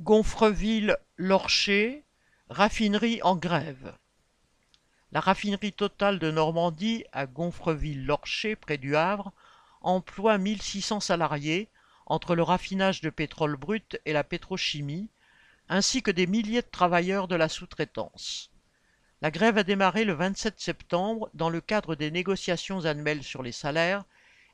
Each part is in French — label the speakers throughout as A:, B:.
A: Gonfreville-Lorcher, raffinerie en grève. La raffinerie totale de Normandie à Gonfreville-Lorcher, près du Havre, emploie 1600 salariés entre le raffinage de pétrole brut et la pétrochimie, ainsi que des milliers de travailleurs de la sous-traitance. La grève a démarré le 27 septembre dans le cadre des négociations annuelles sur les salaires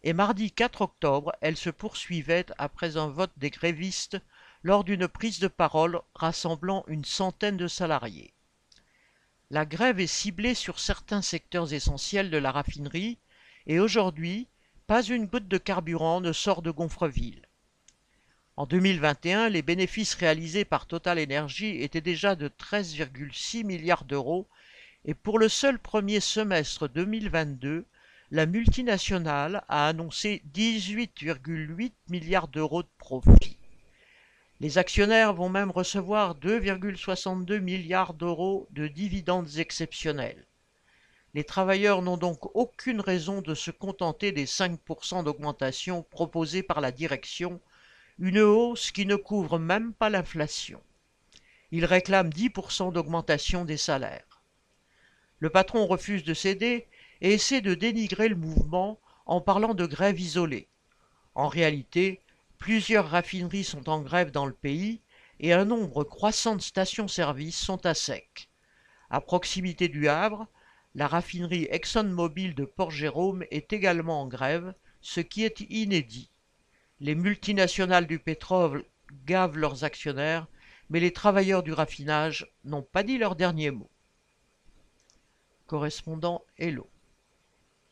A: et mardi 4 octobre, elle se poursuivait après un vote des grévistes lors d'une prise de parole rassemblant une centaine de salariés. La grève est ciblée sur certains secteurs essentiels de la raffinerie et aujourd'hui, pas une goutte de carburant ne sort de Gonfreville. En 2021, les bénéfices réalisés par Total Energy étaient déjà de 13,6 milliards d'euros et pour le seul premier semestre 2022, la multinationale a annoncé 18,8 milliards d'euros de profit. Les actionnaires vont même recevoir 2,62 milliards d'euros de dividendes exceptionnels. Les travailleurs n'ont donc aucune raison de se contenter des 5% d'augmentation proposée par la direction, une hausse qui ne couvre même pas l'inflation. Ils réclament 10% d'augmentation des salaires. Le patron refuse de céder et essaie de dénigrer le mouvement en parlant de grève isolée. En réalité, Plusieurs raffineries sont en grève dans le pays et un nombre croissant de stations-service sont à sec. À proximité du Havre, la raffinerie ExxonMobil de Port-Jérôme est également en grève, ce qui est inédit. Les multinationales du pétrole gavent leurs actionnaires, mais les travailleurs du raffinage n'ont pas dit leur dernier mot. Correspondant Hello.